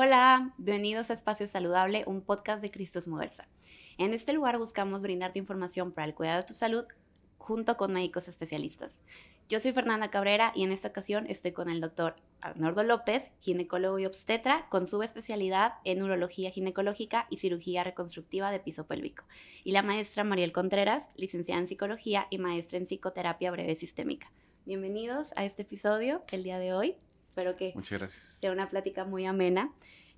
Hola, bienvenidos a Espacio Saludable, un podcast de Cristos Moversa. En este lugar buscamos brindarte información para el cuidado de tu salud junto con médicos especialistas. Yo soy Fernanda Cabrera y en esta ocasión estoy con el doctor Arnoldo López, ginecólogo y obstetra, con subespecialidad en urología ginecológica y cirugía reconstructiva de piso pélvico, y la maestra Mariel Contreras, licenciada en psicología y maestra en psicoterapia breve sistémica. Bienvenidos a este episodio el día de hoy. Espero que sea una plática muy amena.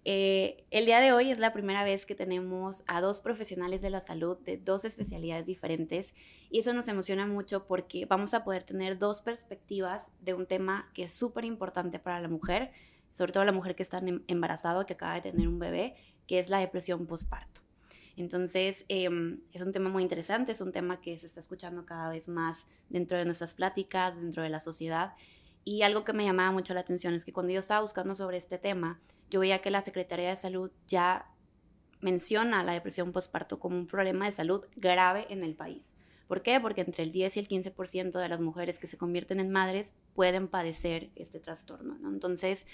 Eh, el día de hoy es la primera vez que tenemos a dos profesionales de la salud de dos especialidades diferentes y eso nos emociona mucho porque vamos a poder tener dos perspectivas de un tema que es súper importante para la mujer, sobre todo la mujer que está em, embarazada, que acaba de tener un bebé, que es la depresión postparto. Entonces, em, es un tema muy interesante, es un tema que se está escuchando cada vez más dentro de nuestras pláticas, dentro de la sociedad. Y algo que me llamaba mucho la atención es que cuando yo estaba buscando sobre este tema, yo veía que la Secretaría de Salud ya menciona la depresión postparto como un problema de salud grave en el país. ¿Por qué? Porque entre el 10 y el 15% de las mujeres que se convierten en madres pueden padecer este trastorno. Entonces,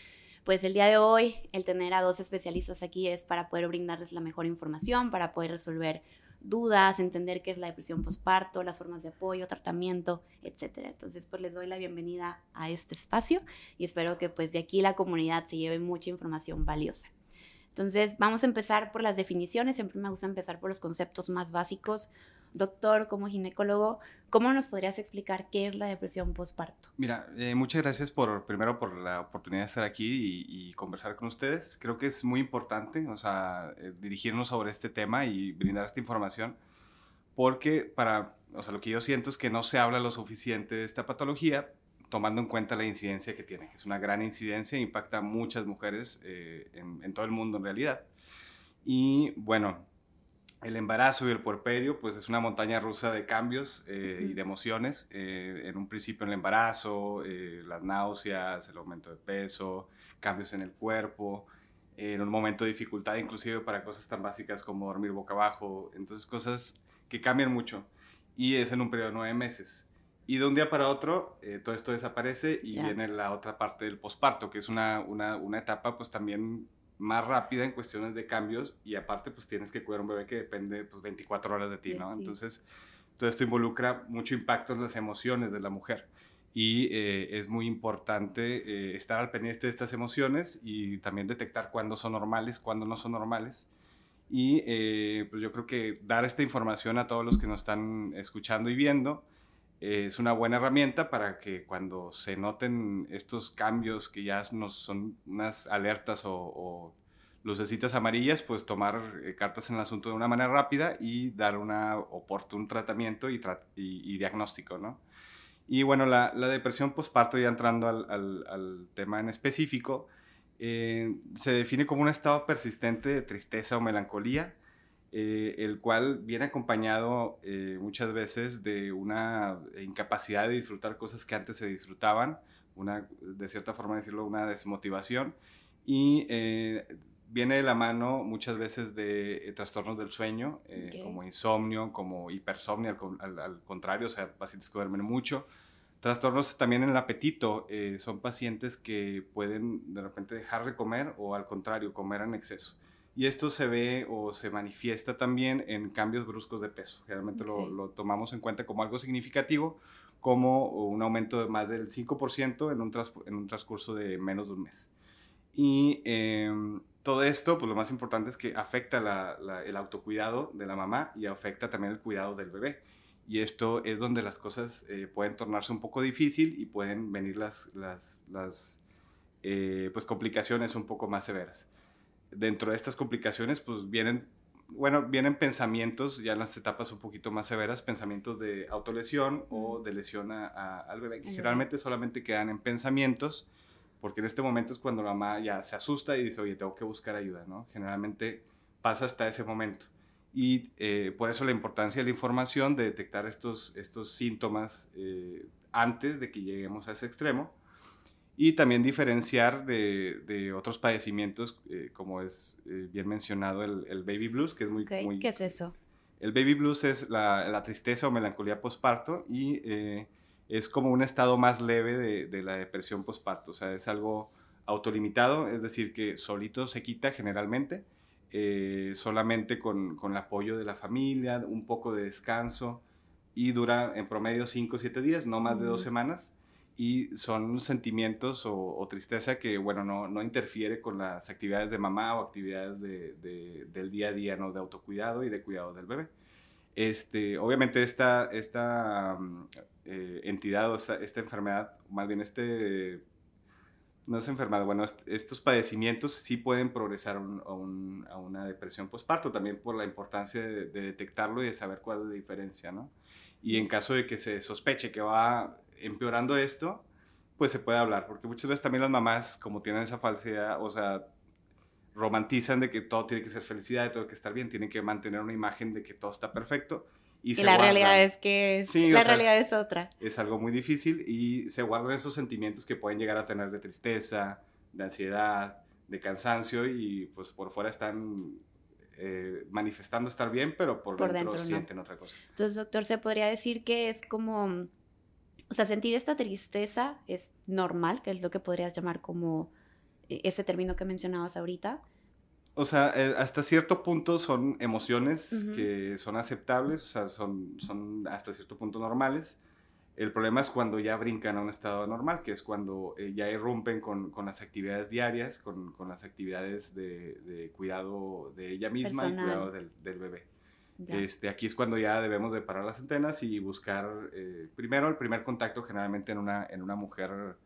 pues el día de hoy, el tener a dos especialistas aquí es para poder brindarles la mejor información, para poder resolver dudas, entender qué es la depresión postparto, las formas de apoyo, tratamiento, etcétera. Entonces, pues les doy la bienvenida a este espacio y espero que pues de aquí la comunidad se lleve mucha información valiosa. Entonces, vamos a empezar por las definiciones. Siempre me gusta empezar por los conceptos más básicos doctor, como ginecólogo, ¿cómo nos podrías explicar qué es la depresión postparto? Mira, eh, muchas gracias por, primero por la oportunidad de estar aquí y, conversar con ustedes. Creo que es muy importante, o sea, eh, dirigirnos sobre este tema y brindar esta información, porque para, o sea, lo que yo siento es que no se habla lo suficiente de esta patología, tomando en cuenta la incidencia que tiene, es una gran incidencia, impacta a muchas mujeres eh, en todo el mundo en realidad. Y bueno, el embarazo y el puerperio, pues es una montaña rusa de cambios eh, y de emociones. Eh, en un principio el embarazo, eh, las náuseas, el aumento de peso, cambios en el cuerpo, en un momento de dificultad inclusive para cosas tan básicas como dormir boca abajo. Entonces cosas que cambian mucho. Y es en un periodo de nueve meses. Y de un día para otro todo esto desaparece y viene la otra parte del posparto, que es una, una, una etapa pues también más rápida en cuestiones de cambios y aparte pues tienes que cuidar un bebé que depende pues 24 horas de ti, ¿no? Entonces todo esto involucra mucho impacto en las emociones de la mujer y eh, es muy importante eh, estar al pendiente de estas emociones y también detectar cuándo son normales, cuándo no son normales. Y eh, pues yo creo que dar esta información a todos los que nos están escuchando y viendo, es una buena herramienta para que cuando se noten estos cambios que ya nos son unas alertas o, lucecitas amarillas, pues tomar eh, cartas en el asunto de una manera rápida y dar una oportun tratamiento y, diagnóstico, ¿no? Y bueno, la, depresión postparto, ya entrando al, tema en específico, eh, se define como un estado persistente de tristeza o melancolía, eh, el cual viene acompañado eh, muchas veces de una incapacidad de disfrutar cosas que antes se disfrutaban, una, de cierta forma decirlo, una desmotivación, y eh, viene de la mano muchas veces de trastornos del sueño, como insomnio, como hipersomnia, al, contrario, o sea, pacientes que duermen mucho. Trastornos también en el apetito, son pacientes que pueden de repente dejar de comer o al contrario, comer en exceso. Y esto se ve o se manifiesta también en cambios bruscos de peso. Generalmente lo, tomamos en cuenta como algo significativo, como un aumento de más del 5% en un, en un transcurso de menos de un mes. Y em, todo esto, pues lo más importante es que afecta el autocuidado de la mamá y afecta también el cuidado del bebé. Y esto es donde las cosas eh, pueden tornarse un poco difícil y pueden venir las, las, las eh, pues complicaciones un poco más severas dentro de estas complicaciones, pues vienen, bueno, vienen pensamientos ya en las etapas un poquito más severas, pensamientos de autolesión o de lesión al bebé, que generalmente solamente quedan en pensamientos, porque en este momento es cuando la mamá ya se asusta y dice, oye, tengo que buscar ayuda, ¿no? Generalmente pasa hasta ese momento. Y eh, por eso la importancia de la información, de detectar estos, estos síntomas eh, antes de que lleguemos a ese extremo y también diferenciar de, de otros padecimientos, eh, como es eh, bien mencionado el, el, baby blues, que es muy, muy... ¿Qué es eso? El baby blues es la, la tristeza o melancolía postparto y eh, es como un estado más leve de, de la depresión postparto, o sea, es algo autolimitado, es decir, que solito se quita generalmente, eh, solamente con, con, el apoyo de la familia, un poco de descanso y dura en promedio 5 o 7 días, no más de dos semanas. Y son sentimientos o, tristeza que, bueno, no, no, interfiere con las actividades de mamá o actividades de, del día a día, ¿no? De autocuidado y de cuidado del bebé. Este, obviamente esta, esta mm, eh, entidad o esta, esta, enfermedad, más bien este no es enfermedad, bueno, estos padecimientos sí pueden progresar a, una depresión postparto, también por la importancia de, detectarlo y de saber cuál es la diferencia, ¿no? Y en caso de que se sospeche que va empeorando esto, pues se puede hablar, porque muchas veces también las mamás, como tienen esa falsedad, o sea, romantizan de que todo tiene que ser felicidad, y todo tiene que estar bien, tienen que mantener una imagen de que todo está perfecto, y, la realidad es que la realidad es, otra. Es algo muy difícil y se guardan esos sentimientos que pueden llegar a tener de tristeza, de ansiedad, de cansancio y pues por fuera están eh, manifestando estar bien, pero por, dentro, sienten otra cosa. Entonces, doctor, se podría decir que es como, o sea, sentir esta tristeza es normal, que es lo que podrías llamar como eh, ese término que mencionabas ahorita. O sea, eh, hasta cierto punto son emociones que son aceptables, o sea, son, son hasta cierto punto normales. El problema es cuando ya brincan a un estado normal, que es cuando eh, ya irrumpen con, con, las actividades diarias, con, con las actividades de, de, cuidado de ella misma y cuidado del, del bebé. Este, aquí es cuando ya debemos de parar las antenas y buscar, eh, primero, el primer contacto generalmente en una, en una mujer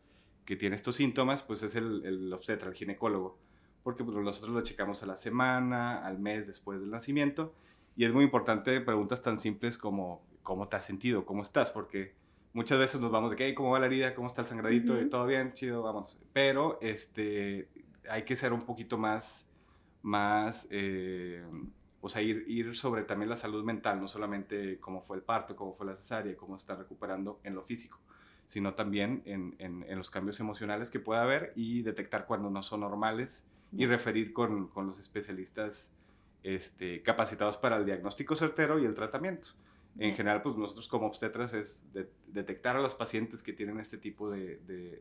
que tiene estos síntomas, pues es el, el obstetra, el ginecólogo porque pues, nosotros lo checamos a la semana, al mes después del nacimiento, y es muy importante preguntas tan simples como ¿cómo te has sentido? ¿Cómo estás? Porque muchas veces nos vamos de que, ¿cómo va la herida? ¿Cómo está el sangradito? ¿Todo bien? Chido, vamos. Pero este, hay que ser un poquito más, más eh, o sea, ir, ir sobre también la salud mental, no solamente cómo fue el parto, cómo fue la cesárea, cómo está recuperando en lo físico sino también en, en, en los cambios emocionales que pueda haber y detectar cuando no son normales y referir con, con los especialistas este, capacitados para el diagnóstico certero y el tratamiento. En general, pues nosotros como obstetras es detectar a los pacientes que tienen este tipo de,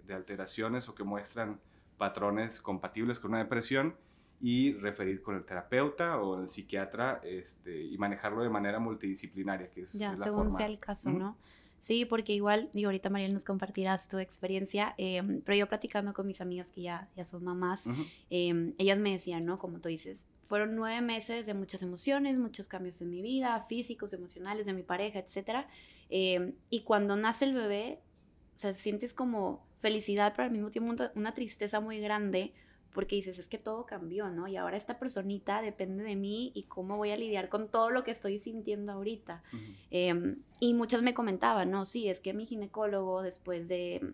de, alteraciones o que muestran patrones compatibles con una depresión y referir con el terapeuta o el psiquiatra este, y manejarlo de manera multidisciplinaria, que es, ya, según sea el caso, ¿no? Sí, porque igual, digo, ahorita Mariel nos compartirás tu experiencia, em, pero yo platicando con mis amigas que ya, ya son mamás, em, ellas me decían, ¿no? Como tú dices, fueron nueve meses de muchas emociones, muchos cambios en mi vida, físicos, emocionales, de mi pareja, etc. Em, y cuando nace el bebé, o sea, sientes como felicidad, pero al mismo tiempo una tristeza muy grande porque dices, es que todo cambió, ¿no? Y ahora esta personita depende de mí y cómo voy a lidiar con todo lo que estoy sintiendo ahorita. Em, y muchas me comentaban, no, sí, es que mi ginecólogo después de,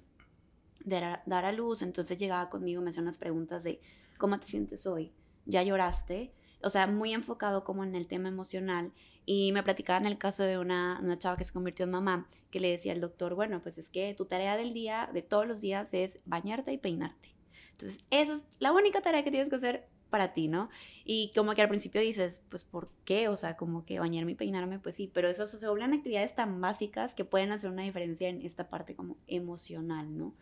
dar a luz, entonces llegaba conmigo, me hacía unas preguntas de, ¿cómo te sientes hoy? ¿Ya lloraste? O sea, muy enfocado como en el tema emocional. Y me platicaban el caso de una, una chava que se convirtió en mamá, que le decía al doctor, bueno, pues es que tu tarea del día, de todos los días, es bañarte y peinarte entonces, esa es la única tarea que tienes que hacer para ti, ¿no? Y como que al principio dices, pues, ¿por qué? O sea, como que bañarme y peinarme, pues sí, pero eso se vuelven actividades tan básicas que pueden hacer una diferencia en esta parte como emocional, ¿no?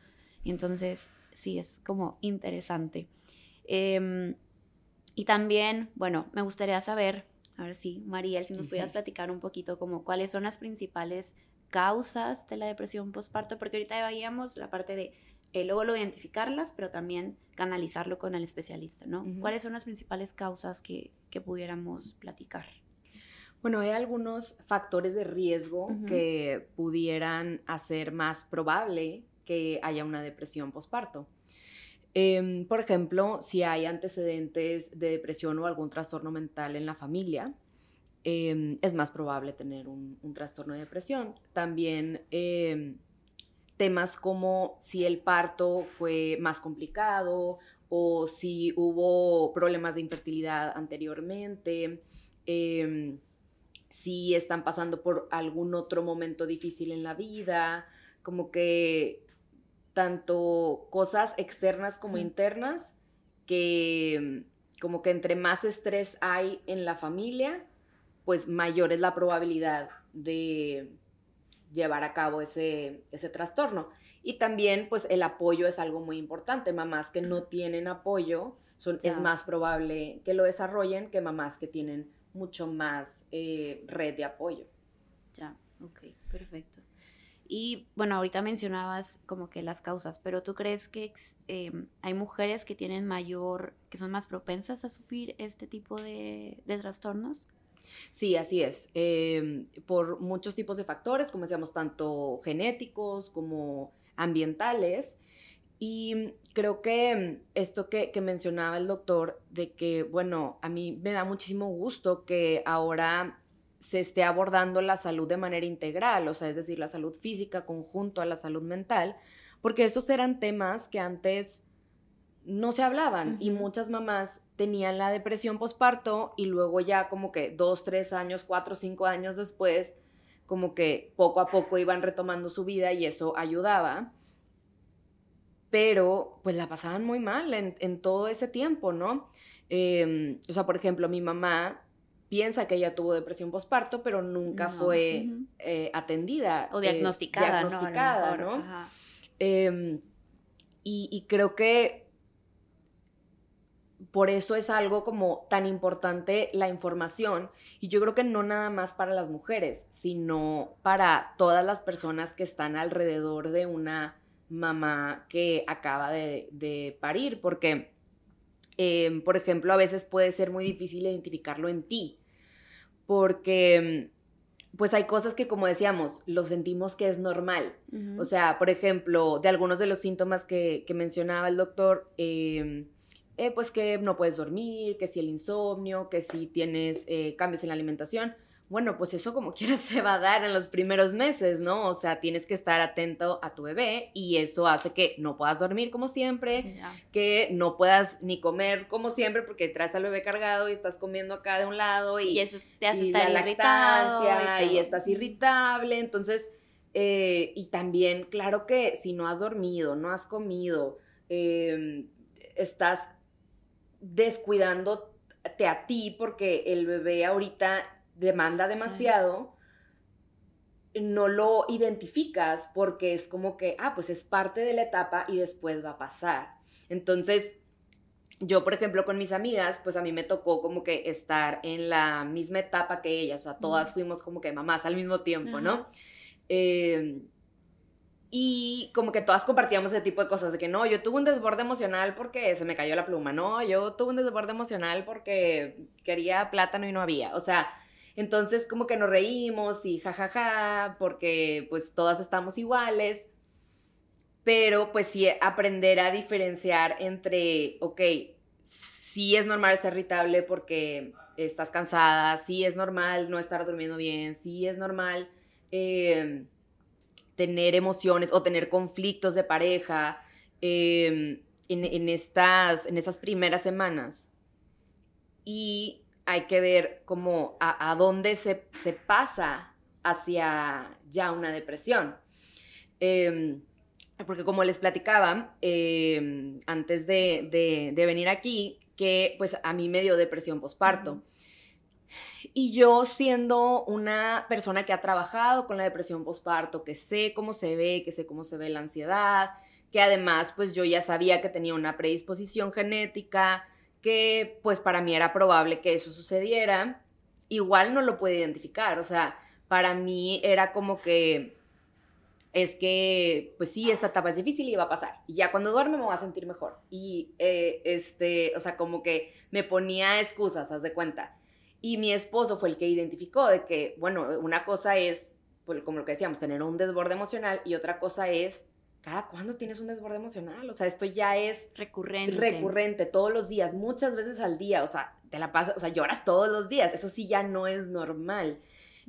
Y entonces, sí, es como interesante. Em, y también, bueno, me gustaría saber, a ver si, Mariel, si nos pudieras platicar un poquito como cuáles son las principales causas de la depresión postparto, porque ahorita veíamos la parte de eh, luego lo identificarlas, pero también canalizarlo con el especialista, ¿no? ¿Cuáles son las principales causas que, que, pudiéramos platicar? Bueno, hay algunos factores de riesgo que pudieran hacer más probable que haya una depresión postparto. Em, por ejemplo, si hay antecedentes de depresión o algún trastorno mental en la familia, em, es más probable tener un, un, trastorno de depresión. También em, temas como si el parto fue más complicado o si hubo problemas de infertilidad anteriormente, em, si están pasando por algún otro momento difícil en la vida, como que tanto cosas externas como internas, que como que entre más estrés hay en la familia, pues mayor es la probabilidad de llevar a cabo ese, ese trastorno. Y también, pues, el apoyo es algo muy importante. Mamás que no tienen apoyo, son, es más probable que lo desarrollen que mamás que tienen mucho más eh, red de apoyo. Ya, ok, perfecto. Y bueno, ahorita mencionabas como que las causas, pero ¿tú crees que em, hay mujeres que tienen mayor, que son más propensas a sufrir este tipo de, trastornos? Sí, así es. Em, por muchos tipos de factores, como decíamos, tanto genéticos como ambientales. Y creo que esto que, que, mencionaba el doctor, de que, bueno, a mí me da muchísimo gusto que ahora se esté abordando la salud de manera integral, o sea, es decir, la salud física conjunto a la salud mental, porque estos eran temas que antes no se hablaban y muchas mamás tenían la depresión posparto y luego ya como que dos, tres años, cuatro, cinco años después, como que poco a poco iban retomando su vida y eso ayudaba. Pero pues la pasaban muy mal en, todo ese tiempo, ¿no? Em, o sea, por ejemplo, mi mamá piensa que ella tuvo depresión postparto, pero nunca fue eh, atendida. O diagnosticada. Eh, diagnosticada, ¿no? Em, y, creo que por eso es algo como tan importante la información. Y yo creo que no nada más para las mujeres, sino para todas las personas que están alrededor de una mamá que acaba de, parir, porque, em, por ejemplo, a veces puede ser muy difícil identificarlo en ti porque pues hay cosas que como decíamos, lo sentimos que es normal. O sea, por ejemplo, de algunos de los síntomas que, mencionaba el doctor, em, eh, pues que no puedes dormir, que si el insomnio, que si tienes eh, cambios en la alimentación. Bueno, pues eso como quieras se va a dar en los primeros meses, ¿no? O sea, tienes que estar atento a tu bebé y eso hace que no puedas dormir como siempre, que no puedas ni comer como siempre porque traes al bebé cargado y estás comiendo acá de un lado y, eso te hace estar irritado y, estás irritable, entonces, eh, y también, claro que si no has dormido, no has comido, em, estás descuidándote a ti porque el bebé ahorita demanda demasiado, no lo identificas porque es como que, ah, pues es parte de la etapa y después va a pasar. Entonces, yo, por ejemplo, con mis amigas, pues a mí me tocó como que estar en la misma etapa que ellas, o sea, todas fuimos como que mamás al mismo tiempo, ¿no? Y como que todas compartíamos ese tipo de cosas, de que no, yo tuve un desborde emocional porque se me cayó la pluma, no, yo tuve un desborde emocional porque quería plátano y no había, o sea, entonces como que nos reímos y jajaja, porque pues todas estamos iguales, pero pues sí aprender a diferenciar entre, ok, sí es normal ser irritable porque estás cansada, sí es normal no estar durmiendo bien, sí es normal em, tener emociones o tener conflictos de pareja em, en, estas, en primeras semanas. Y hay que ver cómo a, dónde se, pasa hacia ya una depresión. Em, porque como les platicaba em, antes de, venir aquí, que pues a mí me dio depresión postparto. Y yo siendo una persona que ha trabajado con la depresión postparto, que sé cómo se ve, que sé cómo se ve la ansiedad, que además pues yo ya sabía que tenía una predisposición genética, que pues para mí era probable que eso sucediera, igual no lo pude identificar, o sea, para mí era como que es que, pues sí, esta etapa es difícil y va a pasar. Y ya cuando duerme me voy a sentir mejor. Y, eh, este, o sea, como que me ponía excusas, haz de cuenta. Y mi esposo fue el que identificó de que, bueno, una cosa es, pues, como lo que decíamos, tener un desborde emocional y otra cosa es ¿cada cuándo tienes un desborde emocional? O sea, esto ya es recurrente. Recurrente, todos los días, muchas veces al día, o sea, te la pasas, o sea, lloras todos los días, eso sí ya no es normal.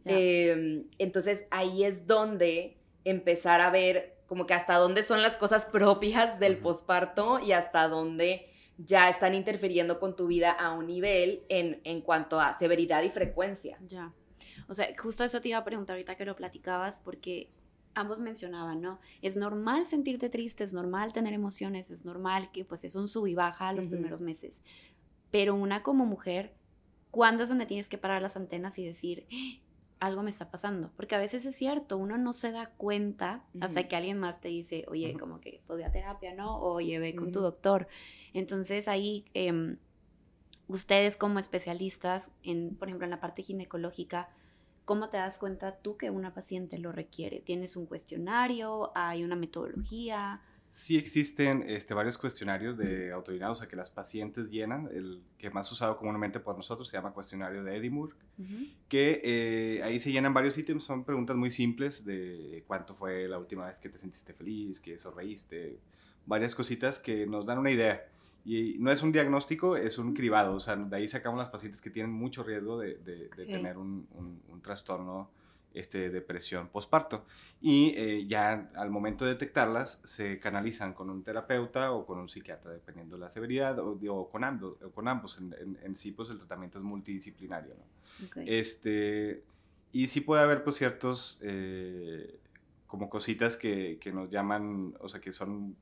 Em, entonces ahí es donde empezar a ver como que hasta dónde son las cosas propias del posparto y hasta dónde ya están interfiriendo con tu vida a un nivel en, en cuanto a severidad y frecuencia. Ya. O sea, justo eso te iba a preguntar ahorita que lo platicabas, porque ambos mencionaban, ¿no? Es normal sentirte triste, es normal tener emociones, es normal que pues es un sub y baja los primeros meses. Pero una como mujer, ¿cuándo es donde tienes que parar las antenas y decir, algo me está pasando. Porque a veces es cierto, uno no se da cuenta hasta que alguien más te dice, oye, como que podía terapia, ¿no? O oye, ve con tu doctor. Entonces ahí, em, ustedes como especialistas, en, por ejemplo, en la parte ginecológica, ¿cómo te das cuenta tú que una paciente lo requiere? ¿Tienes un cuestionario? ¿Hay una metodología? Sí existen este, varios cuestionarios de autodinados a que las pacientes llenan. El que más usado comúnmente por nosotros se llama cuestionario de Edinburgh, que eh, ahí se llenan varios ítems. Son preguntas muy simples de cuánto fue la última vez que te sentiste feliz, que sonreíste, varias cositas que nos dan una idea. Y no es un diagnóstico, es un cribado. O sea, de ahí sacamos las pacientes que tienen mucho riesgo de, de, tener un, un, un trastorno este, depresión postparto. Y eh, ya al momento de detectarlas, se canalizan con un terapeuta o con un psiquiatra, dependiendo de la severidad, o, con ambos. con ambos. En, en, sí, pues el tratamiento es multidisciplinario. Este, y sí puede haber, pues, ciertos, eh, como cositas que, que, nos llaman, o sea, que son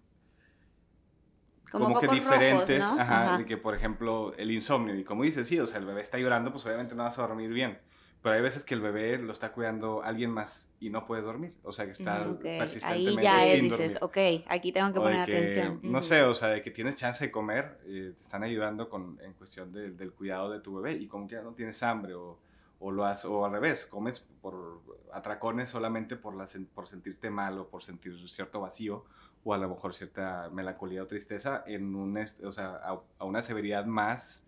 como, que diferentes, ajá, De que por ejemplo el insomnio, y como dices, sí, o sea, el bebé está llorando, pues obviamente no vas a dormir bien. Pero hay veces que el bebé lo está cuidando alguien más y no puedes dormir. O sea, que está persistentemente Ahí ya es, dices, ok, aquí tengo que poner atención. No sé, o sea, de que tienes chance de comer, eh, te están ayudando con, en cuestión del cuidado de tu bebé y como que ya no tienes hambre o, o lo has, o al revés, comes por atracones solamente por, la, por sentirte mal o por sentir cierto vacío o a lo mejor cierta melancolía o tristeza en un, o sea, a, a una severidad más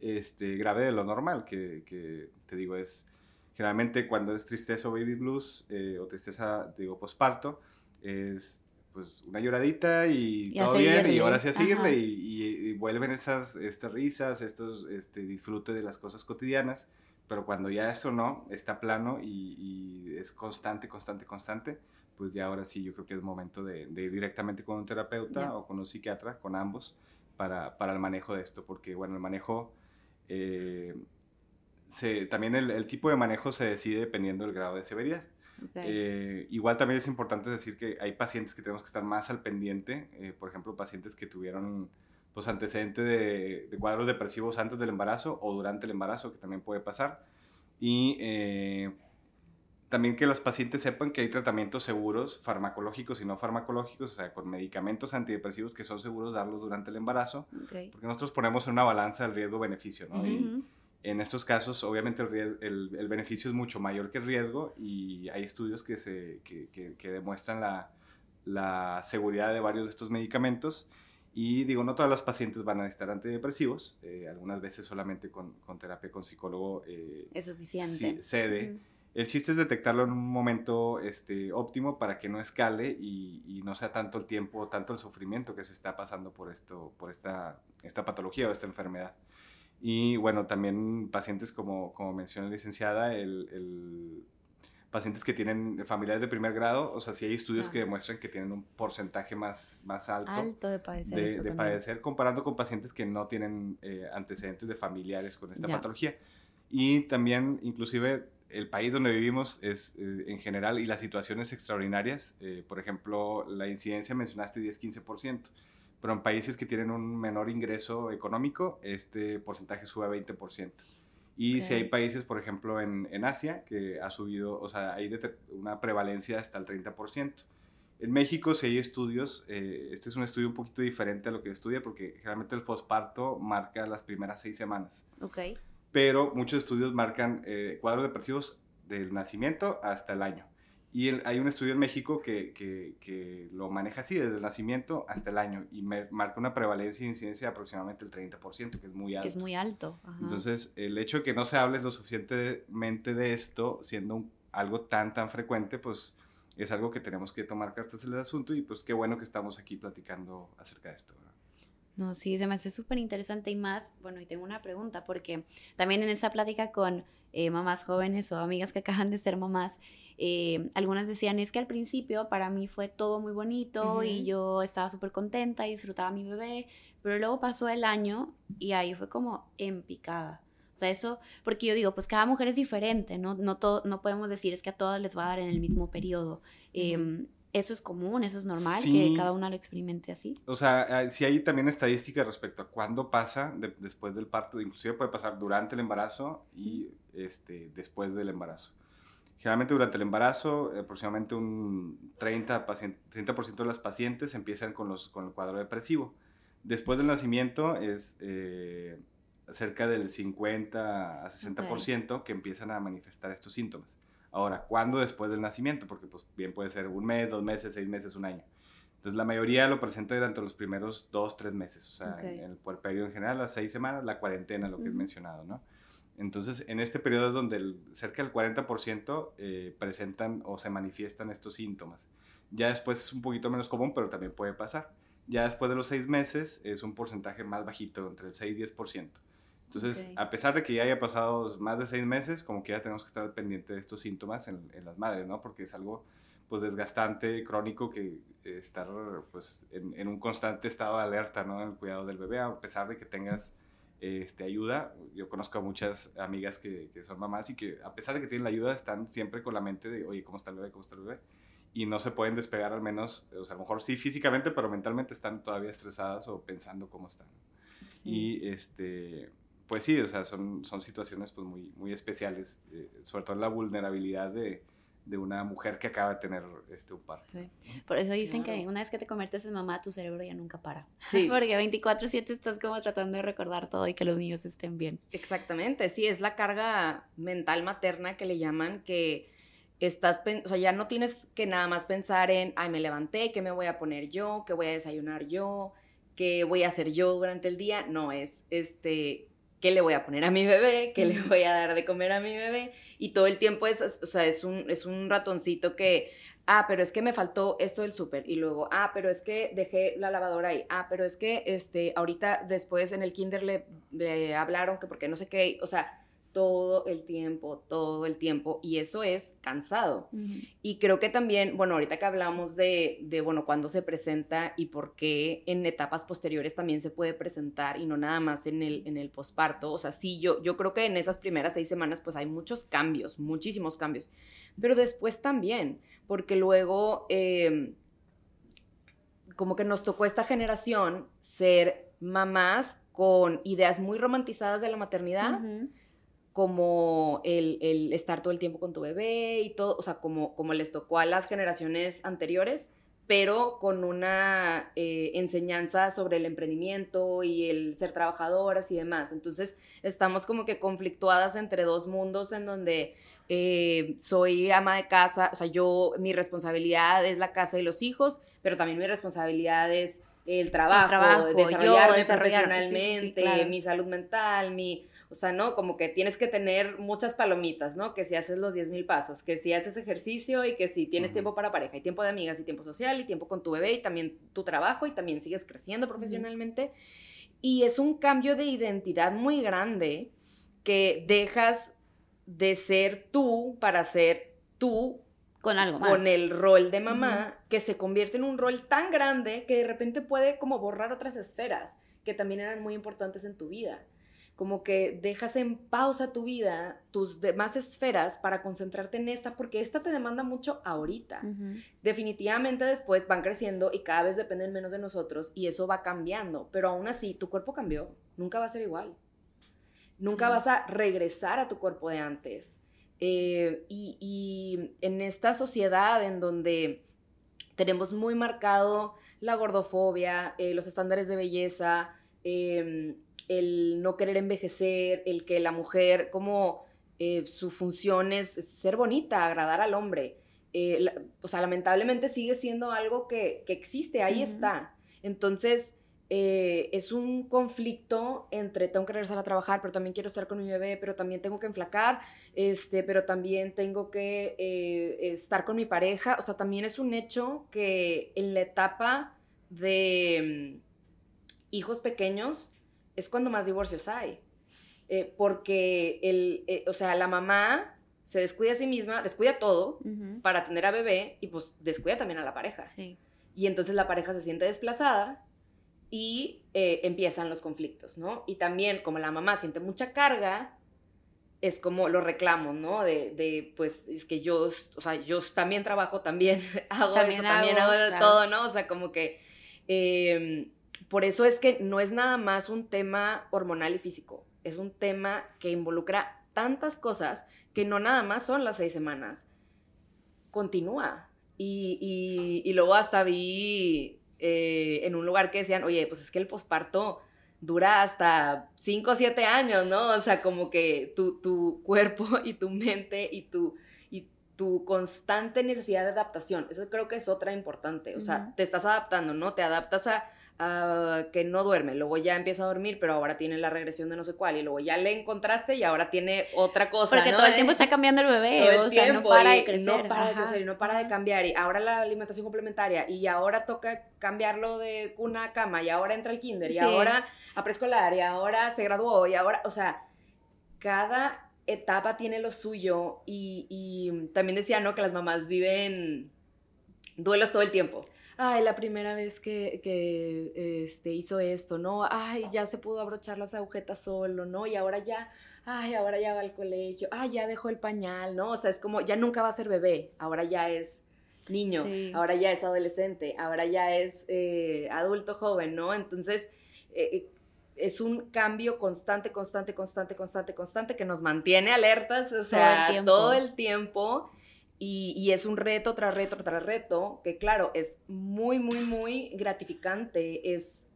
este, grave de lo normal, que, que te digo es Generalmente cuando es tristeza o baby blues eh, o tristeza, digo, posparto, es pues una lloradita y, todo bien y ahora sí a seguirle y, vuelven esas estas risas, estos este, disfrute de las cosas cotidianas, pero cuando ya esto no, está plano y, es constante, constante, constante, pues ya ahora sí yo creo que es momento de, ir directamente con un terapeuta o con un psiquiatra, con ambos, para, para, el manejo de esto, porque bueno, el manejo... Eh, también el, tipo de manejo se decide dependiendo del grado de severidad. Eh, igual también es importante decir que hay pacientes que tenemos que estar más al pendiente, eh, por ejemplo, pacientes que tuvieron pues, antecedente de, cuadros depresivos antes del embarazo o durante el embarazo, que también puede pasar. Y eh, también que los pacientes sepan que hay tratamientos seguros, farmacológicos y no farmacológicos, o sea, con medicamentos antidepresivos que son seguros darlos durante el embarazo, porque nosotros ponemos en una balanza el riesgo-beneficio, ¿no? En estos casos, obviamente, el, el, beneficio es mucho mayor que el riesgo y hay estudios que, se, que, que, demuestran la, la, seguridad de varios de estos medicamentos. Y digo, no todos los pacientes van a necesitar antidepresivos, eh, algunas veces solamente con, con, terapia con psicólogo eh, es suficiente. Sí, cede. El chiste es detectarlo en un momento este, óptimo para que no escale y, y, no sea tanto el tiempo, tanto el sufrimiento que se está pasando por, esto, por esta, esta patología o esta enfermedad. Y bueno, también pacientes como, como menciona la licenciada, el, el, pacientes que tienen familiares de primer grado, o sea, sí hay estudios que demuestran que tienen un porcentaje más, más alto, alto de padecer, de, padecer comparando con pacientes que no tienen eh, antecedentes de familiares con esta patología. Y también, inclusive, el país donde vivimos es eh, en general y las situaciones extraordinarias, eh, por ejemplo, la incidencia mencionaste 10-15% pero en países que tienen un menor ingreso económico, este porcentaje sube a 20%. Y si hay países, por ejemplo, en, en, Asia, que ha subido, o sea, hay una prevalencia hasta el 30%. En México, si hay estudios, eh, este es un estudio un poquito diferente a lo que estudia, porque generalmente el posparto marca las primeras seis semanas. Ok. Pero muchos estudios marcan eh, cuadros depresivos del nacimiento hasta el año. Y hay un estudio en México que, que, lo maneja así, desde el nacimiento hasta el año, y marca una prevalencia e incidencia de aproximadamente el 30%, que es muy alto. Es muy alto. Entonces, el hecho de que no se hable lo suficientemente de esto, siendo algo tan, tan frecuente, pues es algo que tenemos que tomar cartas en el asunto, y pues qué bueno que estamos aquí platicando acerca de esto. No, sí, se me hace súper interesante y más, bueno, y tengo una pregunta, porque también en esa plática con eh, mamás jóvenes o amigas que acaban de ser mamás, eh, algunas decían, es que al principio para mí fue todo muy bonito y yo estaba súper contenta y disfrutaba a mi bebé, pero luego pasó el año y ahí fue como en picada. O sea, eso, porque yo digo, pues cada mujer es diferente, ¿no? No, todo, no podemos decir es que a todas les va a dar en el mismo periodo. Eso es común, eso es normal, que cada una lo experimente así. O sea, si hay también estadística respecto a cuándo pasa después del parto, inclusive puede pasar durante el embarazo y este, después del embarazo. Generalmente durante el embarazo, aproximadamente un 30%, 30 de las pacientes empiezan con, los, con el cuadro depresivo. Después del nacimiento es eh, cerca del 50 a 60% que empiezan a manifestar estos síntomas. Ahora, ¿cuándo después del nacimiento? Porque pues bien puede ser un mes, dos meses, seis meses, un año. Entonces la mayoría lo presenta durante los primeros dos, tres meses, o sea, en, el periodo en general, las seis semanas, la cuarentena, lo que he mencionado, ¿no? Entonces, en este periodo es donde cerca del 40% eh, presentan o se manifiestan estos síntomas. Ya después es un poquito menos común, pero también puede pasar. Ya después de los seis meses es un porcentaje más bajito, entre el 6 y 10%. Entonces, a pesar de que ya haya pasado más de seis meses, como que ya tenemos que estar pendiente de estos síntomas en, en las madres, ¿no? Porque es algo pues desgastante, crónico, que estar pues en, un constante estado de alerta, ¿no? En el cuidado del bebé, a pesar de que tengas este, ayuda. Yo conozco a muchas amigas que, que, son mamás y que a pesar de que tienen la ayuda, están siempre con la mente de, oye, ¿cómo está el bebé? ¿Cómo está el bebé? Y no se pueden despegar al menos, o sea, a lo mejor sí físicamente, pero mentalmente están todavía estresadas o pensando cómo están. Y este, pues sí, o sea, son, son situaciones pues muy, muy especiales, eh, sobre todo la vulnerabilidad de, de una mujer que acaba de tener este, un parto. Por eso dicen que una vez que te conviertes en mamá, tu cerebro ya nunca para. Sí. Porque 24/7 estás como tratando de recordar todo y que los niños estén bien. Exactamente, sí, es la carga mental materna que le llaman que estás, o sea, ya no tienes que nada más pensar en, ay, me levanté, ¿qué me voy a poner yo? ¿Qué voy a desayunar yo? ¿Qué voy a hacer yo durante el día? No, es, este, qué le voy a poner a mi bebé, qué le voy a dar de comer a mi bebé. Y todo el tiempo es, o sea, es un, es un ratoncito que, ah, pero es que me faltó esto del súper. Y luego, ah, pero es que dejé la lavadora ahí. Ah, pero es que este, ahorita después en el kinder le, le hablaron que porque no sé qué. O sea, todo el tiempo, todo el tiempo, y eso es cansado. Y creo que también, bueno, ahorita que hablamos de, de, bueno, cuándo se presenta y por qué en etapas posteriores también se puede presentar y no nada más en el, en el posparto, o sea, sí, yo, yo creo que en esas primeras seis semanas pues hay muchos cambios, muchísimos cambios, pero después también, porque luego... Em, como que nos tocó esta generación ser mamás con ideas muy romantizadas de la maternidad, como el, el, estar todo el tiempo con tu bebé y todo, o sea, como, como les tocó a las generaciones anteriores, pero con una eh, enseñanza sobre el emprendimiento y el ser trabajadoras y demás. Entonces, estamos como que conflictuadas entre dos mundos en donde eh, soy ama de casa, o sea, yo, mi responsabilidad es la casa y los hijos, pero también mi responsabilidad es el trabajo, desarrollarme profesionalmente, mi salud mental, mi o sea, ¿no? Como que tienes que tener muchas palomitas, ¿no? Que si haces los 10 mil pasos, que si haces ejercicio y que si tienes tiempo para pareja y tiempo de amigas y tiempo social y tiempo con tu bebé y también tu trabajo y también sigues creciendo profesionalmente. Y es un cambio de identidad muy grande que dejas de ser tú para ser tú con algo más. Con el rol de mamá, que se convierte en un rol tan grande que de repente puede como borrar otras esferas que también eran muy importantes en tu vida como que dejas en pausa tu vida, tus demás esferas para concentrarte en esta, porque esta te demanda mucho ahorita. Definitivamente después van creciendo y cada vez dependen menos de nosotros y eso va cambiando, pero aún así tu cuerpo cambió, nunca va a ser igual. Nunca vas a regresar a tu cuerpo de antes. Eh, y, en esta sociedad en donde tenemos muy marcado la gordofobia, eh, los estándares de belleza, eh, el no querer envejecer, el que la mujer, como eh, su función es ser bonita, agradar al hombre. Eh, o sea, lamentablemente sigue siendo algo que, existe, ahí está. Entonces, eh, es un conflicto entre tengo que regresar a trabajar, pero también quiero estar con mi bebé, pero también tengo que enflacar, este, pero también tengo que estar con mi pareja. O sea, también es un hecho que en la etapa de mm, hijos pequeños, es cuando más divorcios hay. Eh, porque el, eh, o sea, la mamá se descuida a sí misma, descuida todo para tener a bebé y pues descuida también a la pareja. Y entonces la pareja se siente desplazada y eh, empiezan los conflictos, ¿no? Y también como la mamá siente mucha carga, es como lo reclamo, ¿no? De, pues, es que yo, o sea, yo también trabajo, también hago también también hago todo, ¿no? O sea, como que em, por eso es que no es nada más un tema hormonal y físico, es un tema que involucra tantas cosas que no nada más son las seis semanas, continúa. Y, y, luego hasta vi eh, en un lugar que decían, oye, pues es que el posparto dura hasta 5 o 7 años, ¿no? O sea, como que tu, tu cuerpo y tu mente y tu, y tu constante necesidad de adaptación, eso creo que es otra importante, o sea, te estás adaptando, ¿no? Te adaptas a Ah, que no duerme, luego ya empieza a dormir, pero ahora tiene la regresión de no sé cuál, y luego ya le encontraste y ahora tiene otra cosa. Porque todo el tiempo está cambiando el bebé, o sea, no para de crecer. No para de crecer y no para de cambiar, y ahora la alimentación complementaria, y ahora toca cambiarlo de cuna a cama, y ahora entra el kinder, y ahora a preescolar, y ahora se graduó, y ahora, o sea, cada etapa tiene lo suyo, y, y también decía, ¿no? Que las mamás viven duelos todo el tiempo ay, la primera vez que, que este, hizo esto, ¿no? Ay, ya se pudo abrochar las agujetas solo, ¿no? Y ahora ya, ay, ahora ya va al colegio, ay, ya dejó el pañal, ¿no? O sea, es como, ya nunca va a ser bebé, ahora ya es niño, ahora ya es adolescente, ahora ya es eh, adulto joven, ¿no? Entonces, eh, eh, es un cambio constante, constante, constante, constante, constante que nos mantiene alertas, o sea, todo el tiempo. Y, es un reto tras reto tras reto, que claro, es muy, muy, muy gratificante. Es,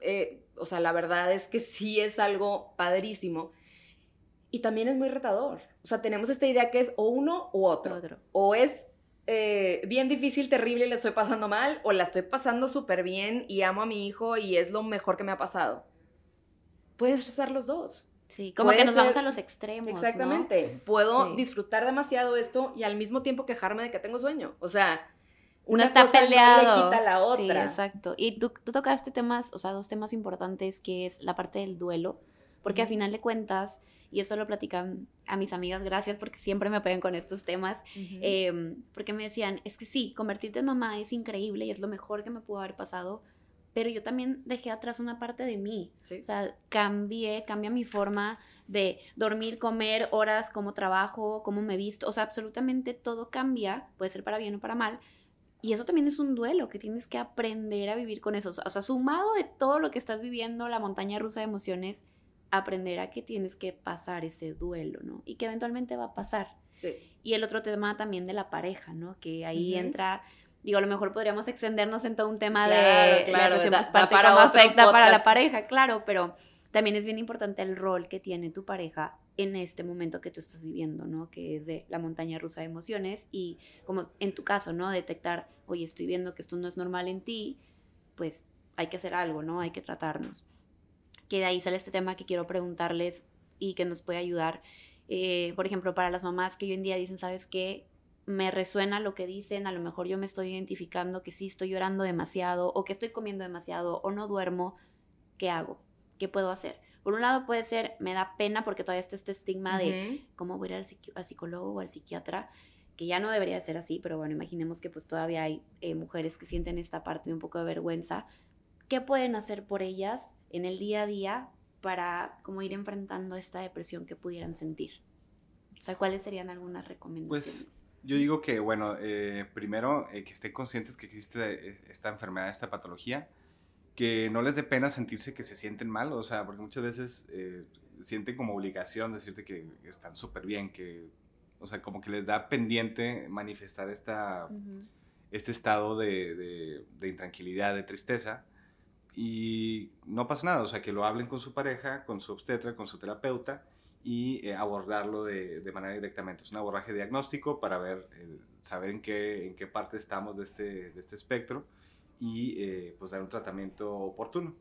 eh, o sea, la verdad es que sí es algo padrísimo. Y también es muy retador. O sea, tenemos esta idea que es o uno u otro. O es eh, bien difícil, terrible, le estoy pasando mal, o la estoy pasando súper bien y amo a mi hijo y es lo mejor que me ha pasado. Puedes ser los dos. Sí, como que nos vamos a los extremos. Exactamente. Puedo disfrutar demasiado esto y al mismo tiempo quejarme de que tengo sueño. O sea, una está cosa peleado. no le quita la otra. Sí, exacto. Y tú, tú, tocaste temas, o sea, dos temas importantes que es la parte del duelo, porque a final de cuentas, y eso lo platican a mis amigas, gracias porque siempre me apoyan con estos temas, em, porque me decían, es que sí, convertirte en mamá es increíble y es lo mejor que me pudo haber pasado, pero yo también dejé atrás una parte de mí. O sea, cambié, cambia mi forma de dormir, comer, horas, cómo trabajo, cómo me visto. O sea, absolutamente todo cambia, puede ser para bien o para mal. Y eso también es un duelo que tienes que aprender a vivir con eso. O sea, sumado de todo lo que estás viviendo, la montaña rusa de emociones, aprender a que tienes que pasar ese duelo, ¿no? Y que eventualmente va a pasar. Sí. Y el otro tema también de la pareja, ¿no? Que ahí entra digo, a lo mejor podríamos extendernos en todo un tema de claro, la para cómo afecta para la pareja, claro, pero también es bien importante el rol que tiene tu pareja en este momento que tú estás viviendo, ¿no? Que es de la montaña rusa de emociones y como en tu caso, ¿no? Detectar, oye, estoy viendo que esto no es normal en ti, pues hay que hacer algo, ¿no? Hay que tratarnos. Que de ahí sale este tema que quiero preguntarles y que nos puede ayudar. Eh, por ejemplo, para las mamás que hoy en día dicen, ¿sabes qué? Me resuena lo que dicen, a lo mejor yo me estoy identificando que sí estoy llorando demasiado o que estoy comiendo demasiado o no duermo, ¿qué hago? ¿Qué puedo hacer? Por un lado puede ser, me da pena porque todavía está este estigma de cómo voy a ir al, psicólogo o al psiquiatra, que ya no debería ser así, pero bueno, imaginemos que pues todavía hay eh, mujeres que sienten esta parte de un poco de vergüenza. ¿Qué pueden hacer por ellas en el día a día para como ir enfrentando esta depresión que pudieran sentir? O sea, ¿cuáles serían algunas pues, recomendaciones? Pues yo digo que, bueno, eh, primero eh, que estén conscientes que existe eh, esta enfermedad, esta patología, que no les dé pena sentirse que se sienten mal, o sea, porque muchas veces sienten como obligación decirte que están súper bien, que, o sea, como que les da pendiente manifestar esta, este estado de, de intranquilidad, de tristeza, y no pasa nada, o sea, que lo hablen con su pareja, con su obstetra, con su terapeuta, y eh, abordarlo de, de, manera directamente. Es un abordaje diagnóstico para ver, eh, saber en qué, en qué parte estamos de este, de este espectro y eh, pues dar un tratamiento oportuno.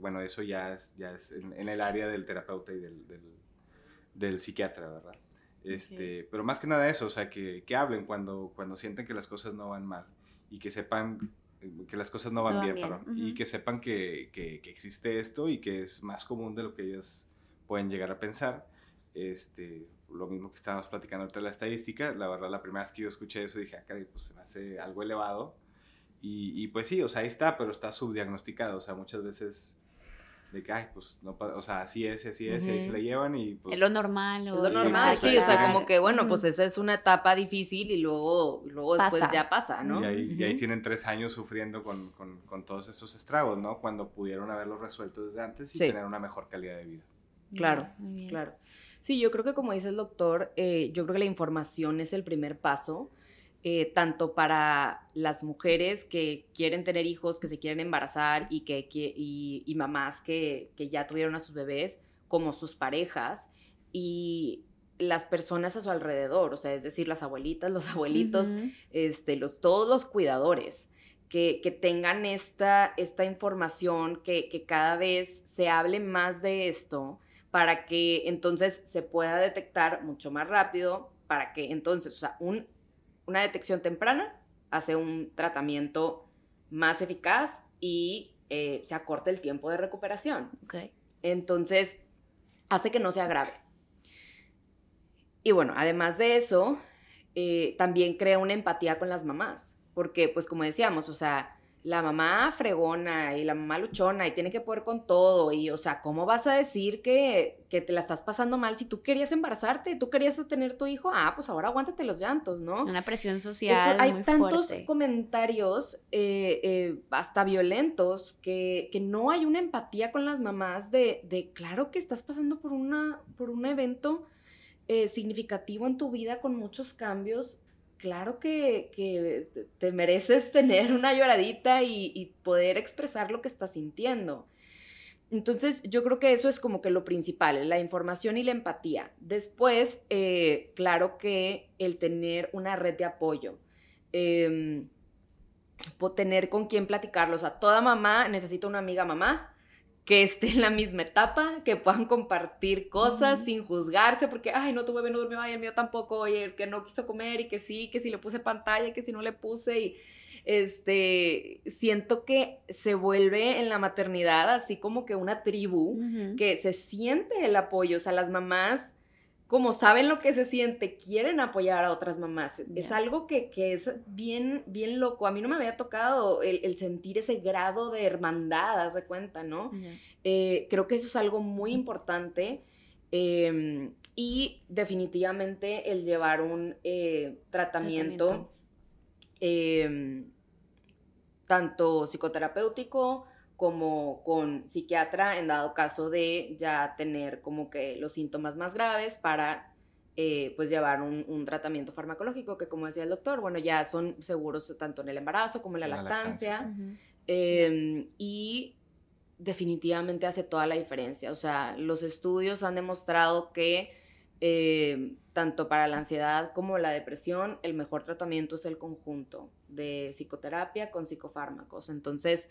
bueno, eso ya es, ya es en, el área del terapeuta y del, del, del psiquiatra, ¿verdad? Este, Pero más que nada eso, o sea, que, que, hablen cuando, cuando sienten que las cosas no van mal y que sepan que las cosas no van bien, y que sepan que, que, que, existe esto y que es más común de lo que ellas pueden llegar a pensar este, lo mismo que estábamos platicando de la estadística, la verdad la primera vez que yo escuché eso dije, acá ah, pues se me hace algo elevado. Y, y, pues sí, o sea, ahí está, pero está subdiagnosticado, o sea, muchas veces de que, ay, pues, no, o sea, así es, así es, y ahí se la llevan y pues... Es lo normal. O es lo normal, sí, o sea, como que, bueno, pues esa es una etapa difícil y luego, luego después ya pasa, ¿no? Y ahí, y ahí, tienen tres años sufriendo con, con, con, todos estos estragos, ¿no? Cuando pudieron haberlos resuelto desde antes y tener una mejor calidad de vida. Claro, claro. Sí, yo creo que como dice el doctor, eh, yo creo que la información es el primer paso. eh, tanto para las mujeres que quieren tener hijos, que se quieren embarazar y, que, y, mamás que, ya tuvieron a sus bebés, como sus parejas y las personas a su alrededor, o sea, es decir, las abuelitas, los abuelitos, este, los, todos los cuidadores. Que, tengan esta, esta información, que, que cada vez se hable más de esto, para que entonces se pueda detectar mucho más rápido, para que entonces, o sea, un, una detección temprana hace un tratamiento más eficaz y eh, se acorta el tiempo de recuperación. Entonces, hace que no sea grave. Y bueno, además de eso, eh, también crea una empatía con las mamás, porque pues como decíamos, o sea, la mamá fregona y la mamá luchona y tiene que poder con todo. Y, o sea, ¿cómo vas a decir que, que, te la estás pasando mal si tú querías embarazarte, tú querías tener tu hijo? Ah, pues ahora aguántate los llantos, ¿no? Una presión social. hay tantos comentarios, eh, eh, hasta violentos, que, que, no hay una empatía con las mamás de, de, claro que estás pasando por, una, por un evento eh, significativo en tu vida con muchos cambios claro que, te mereces tener una lloradita y, poder expresar lo que estás sintiendo. Entonces, yo creo que eso es como que lo principal, la información y la empatía. Después, eh, claro que el tener una red de apoyo. Eh, tener con quién platicarlo. O sea, toda mamá necesita una amiga mamá que esté en la misma etapa, que puedan compartir cosas sin juzgarse, porque, ay, no, tu bebé no durmió, ay, el mío tampoco, oye, el que no quiso comer y que sí, que si le puse pantalla, que si no le puse, y este, siento que se vuelve en la maternidad así como que una tribu, que se siente el apoyo, o sea, las mamás como saben lo que se siente, quieren apoyar a otras mamás. Es algo que, es bien, bien loco. A mí no me había tocado el, sentir ese grado de hermandad, haz de cuenta, ¿no? Eh, creo que eso es algo muy importante. Em, y definitivamente el llevar un eh, tratamiento, em, tanto psicoterapéutico, como con psiquiatra en dado caso de ya tener como que los síntomas más graves para eh, pues llevar un, tratamiento farmacológico que como decía el doctor, bueno, ya son seguros tanto en el embarazo como en la, lactancia, em, y definitivamente hace toda la diferencia. O sea, los estudios han demostrado que em, tanto para la ansiedad como la depresión, el mejor tratamiento es el conjunto de psicoterapia con psicofármacos. Entonces,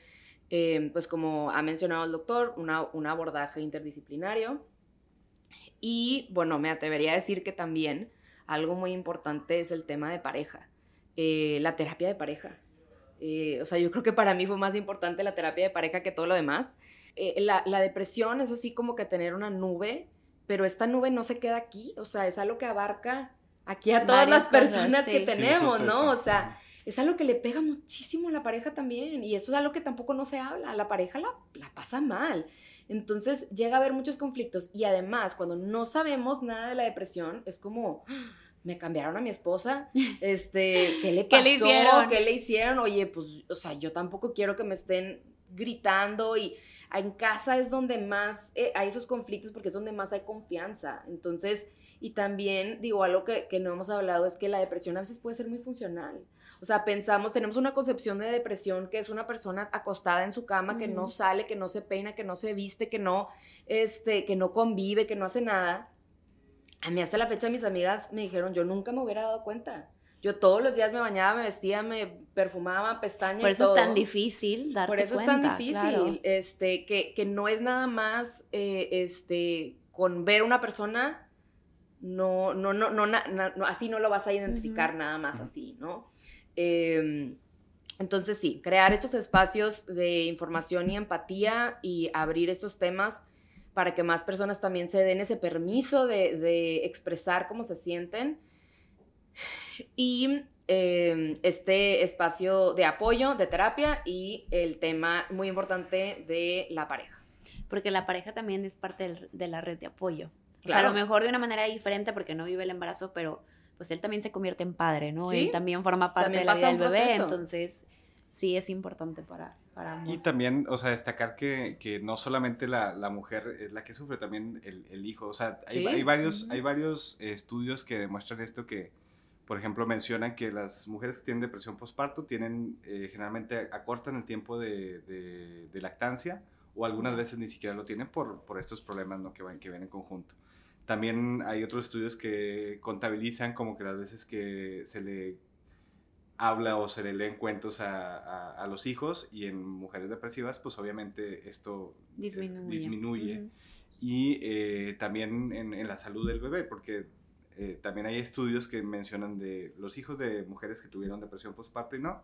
Em, pues como ha mencionado el doctor, un abordaje interdisciplinario. Y bueno, me atrevería a decir que también algo muy importante es el tema de pareja, eh, la terapia de pareja. Eh, o sea, yo creo que para mí fue más importante la terapia de pareja que todo lo demás. Eh, la, depresión es así como que tener una nube, pero esta nube no se queda aquí, o sea, es algo que abarca aquí a todas las personas que tenemos, ¿no? O sea, es algo que le pega muchísimo a la pareja también y eso es algo que tampoco no se habla, la pareja la, la pasa mal. Entonces llega a haber muchos conflictos y además cuando no sabemos nada de la depresión es como ¡Ah! me cambiaron a mi esposa, este, ¿qué le pasó? ¿Qué le hicieron? ¿Qué le hicieron? Oye, pues, o sea, yo tampoco quiero que me estén gritando y en casa es donde más eh, hay esos conflictos porque es donde más hay confianza. Entonces, y también digo, algo que, que no hemos hablado es que la depresión a veces puede ser muy funcional. O sea, pensamos, tenemos una concepción de depresión que es una persona acostada en su cama, que no sale, que no se peina, que no se viste, que no, este, que no convive, que no hace nada. A mí hasta la fecha mis amigas me dijeron, yo nunca me hubiera dado cuenta. Yo todos los días me bañaba, me vestía, me perfumaba, pestañas. Por eso es tan difícil darte Por eso es tan difícil, este, que, que, no es nada más, eh, este, con ver una persona, no, no, no, no, así no lo vas a identificar nada más así, ¿no? Em, entonces sí, crear estos espacios de información y empatía y abrir estos temas para que más personas también se den ese permiso de, expresar cómo se sienten. Y em, este espacio de apoyo, de terapia y el tema muy importante de la pareja. Porque la pareja también es parte de la red de apoyo. O sea, a lo mejor de una manera diferente porque no vive el embarazo, pero pues él también se convierte en padre, ¿no? Él también forma parte de la vida del bebé, entonces sí es importante para, para ambos. Y también, o sea, destacar que, que no solamente la, la, mujer es la que sufre, también el, el hijo, o sea, hay, hay varios, hay varios estudios que demuestran esto que por ejemplo, mencionan que las mujeres que tienen depresión postparto tienen, eh, generalmente acortan el tiempo de, de, lactancia o algunas veces ni siquiera lo tienen por, por estos problemas ¿no? que, van, que vienen en conjunto. También hay otros estudios que contabilizan como que las veces que se le habla o se le leen cuentos a, a, los hijos y en mujeres depresivas, pues obviamente esto disminuye. Y eh, también en, en, la salud del bebé, porque eh, también hay estudios que mencionan de los hijos de mujeres que tuvieron depresión postparto y no.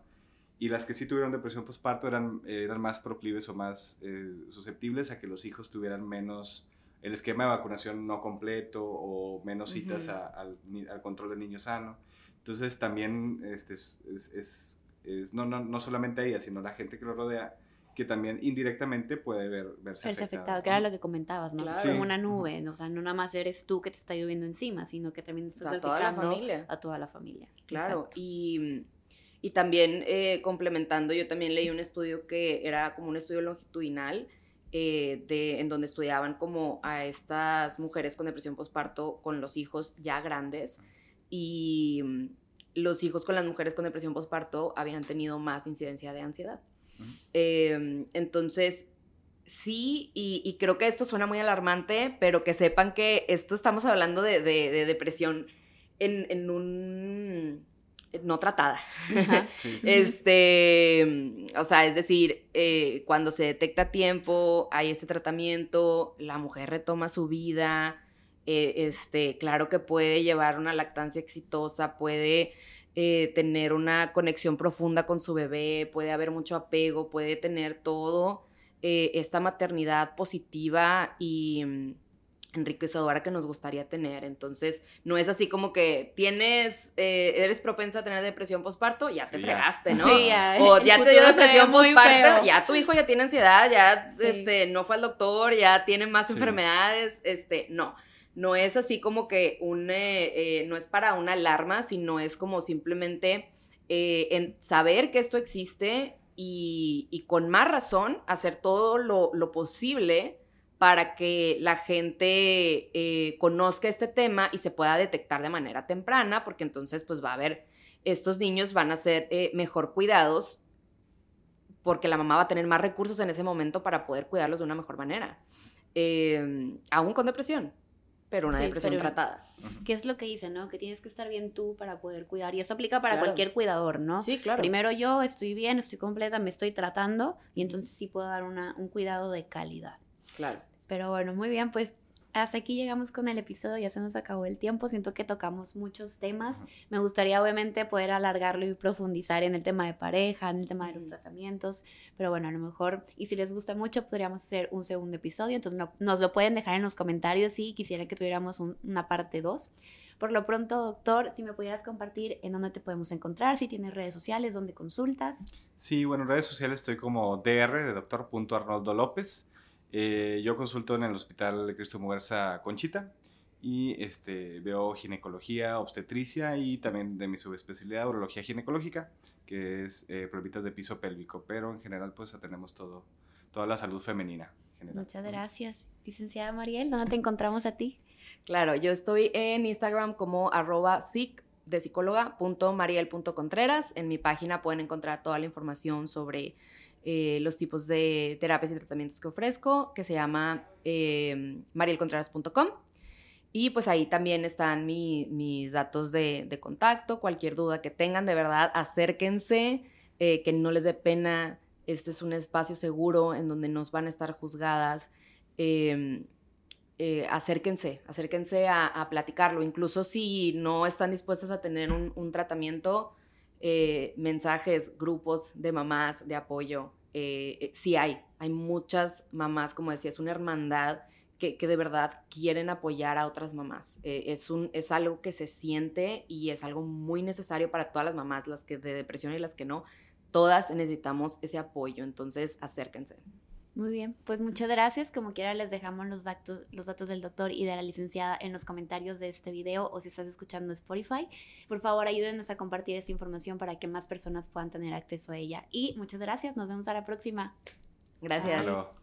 Y las que sí tuvieron depresión postparto eran, eran más proclives o más eh, susceptibles a que los hijos tuvieran menos el esquema de vacunación no completo o menos citas al, al, control del niño sano. Entonces también este, es, es, es, no, no, no, solamente a ella, sino la gente que lo rodea, que también indirectamente puede ver, verse, verse afectado. que era lo que comentabas, ¿no? Es como una nube, o sea, no nada más eres tú que te está lloviendo encima, sino que también estás a toda la familia. A toda la familia. Claro, y, y también eh, complementando, yo también leí un estudio que era como un estudio longitudinal, eh, de, en donde estudiaban como a estas mujeres con depresión postparto con los hijos ya grandes y mm, los hijos con las mujeres con depresión postparto habían tenido más incidencia de ansiedad. Em, entonces, sí, y, creo que esto suena muy alarmante, pero que sepan que esto estamos hablando de, depresión en, un no tratada. Este, o sea, es decir, eh, cuando se detecta a tiempo, hay este tratamiento, la mujer retoma su vida, eh, este, claro que puede llevar una lactancia exitosa, puede eh, tener una conexión profunda con su bebé, puede haber mucho apego, puede tener todo eh, esta maternidad positiva y mm, enriquecedora que nos gustaría tener. Entonces, no es así como que tienes, eh, eres propensa a tener depresión postparto, ya te fregaste, ¿no? Sí, ya, o ya te dio depresión postparto, ya tu hijo ya tiene ansiedad, ya este, no fue al doctor, ya tiene más enfermedades, este, no. No es así como que un, eh, eh, no es para una alarma, sino es como simplemente en saber que esto existe y, con más razón hacer todo lo, posible para que la gente conozca este tema y se pueda detectar de manera temprana, porque entonces pues va a haber, estos niños van a ser mejor cuidados porque la mamá va a tener más recursos en ese momento para poder cuidarlos de una mejor manera, aún con depresión pero una depresión tratada. ¿Qué es lo que dice, no? Que tienes que estar bien tú para poder cuidar. Y eso aplica para cualquier cuidador, ¿no? Sí, claro. Primero yo estoy bien, estoy completa, me estoy tratando y entonces sí puedo dar una, un cuidado de calidad. Claro. Pero bueno, muy bien, pues hasta aquí llegamos con el episodio, ya se nos acabó el tiempo, siento que tocamos muchos temas, me gustaría obviamente poder alargarlo y profundizar en el tema de pareja, en el tema de los tratamientos, pero bueno, a lo mejor, y si les gusta mucho, podríamos hacer un segundo episodio, entonces nos lo pueden dejar en los comentarios si quisieran que tuviéramos una parte 2. Por lo pronto, doctor, si me pudieras compartir en dónde te podemos encontrar, si tienes redes sociales, dónde consultas. Sí, bueno, en redes sociales estoy como dr de doctor Arnoldo López. Eh, yo consulto en el Hospital Cristo Mujerza Conchita y este, veo ginecología, obstetricia y también de mi subespecialidad, urología ginecológica, que es eh, de piso pélvico, pero en general pues atendemos todo, toda la salud femenina. Muchas gracias. Licenciada Mariel, ¿dónde te encontramos a ti? Claro, yo estoy en Instagram como arroba sic de psicóloga En mi página pueden encontrar toda la información sobre eh, los tipos de terapias y tratamientos que ofrezco, que se llama eh, marielcontreras.com. Y pues ahí también están mis datos de, contacto, cualquier duda que tengan, de verdad, acérquense, eh, que no les dé pena, este es un espacio seguro en donde nos van a estar juzgadas. Em, acérquense, acérquense a, platicarlo, incluso si no están dispuestas a tener un, un tratamiento, eh, mensajes, grupos de mamás de apoyo. Eh, eh, sí hay, hay muchas mamás, como decía, es una hermandad que, de verdad quieren apoyar a otras mamás. es, un, es algo que se siente y es algo muy necesario para todas las mamás, las que de depresión y las que no. Todas necesitamos ese apoyo, entonces acérquense. Muy bien, pues muchas gracias. Como quiera les dejamos los datos, los datos del doctor y de la licenciada en los comentarios de este video o si estás escuchando Spotify. Por favor, ayúdenos a compartir esta información para que más personas puedan tener acceso a ella. Y muchas gracias, nos vemos a la próxima. Gracias.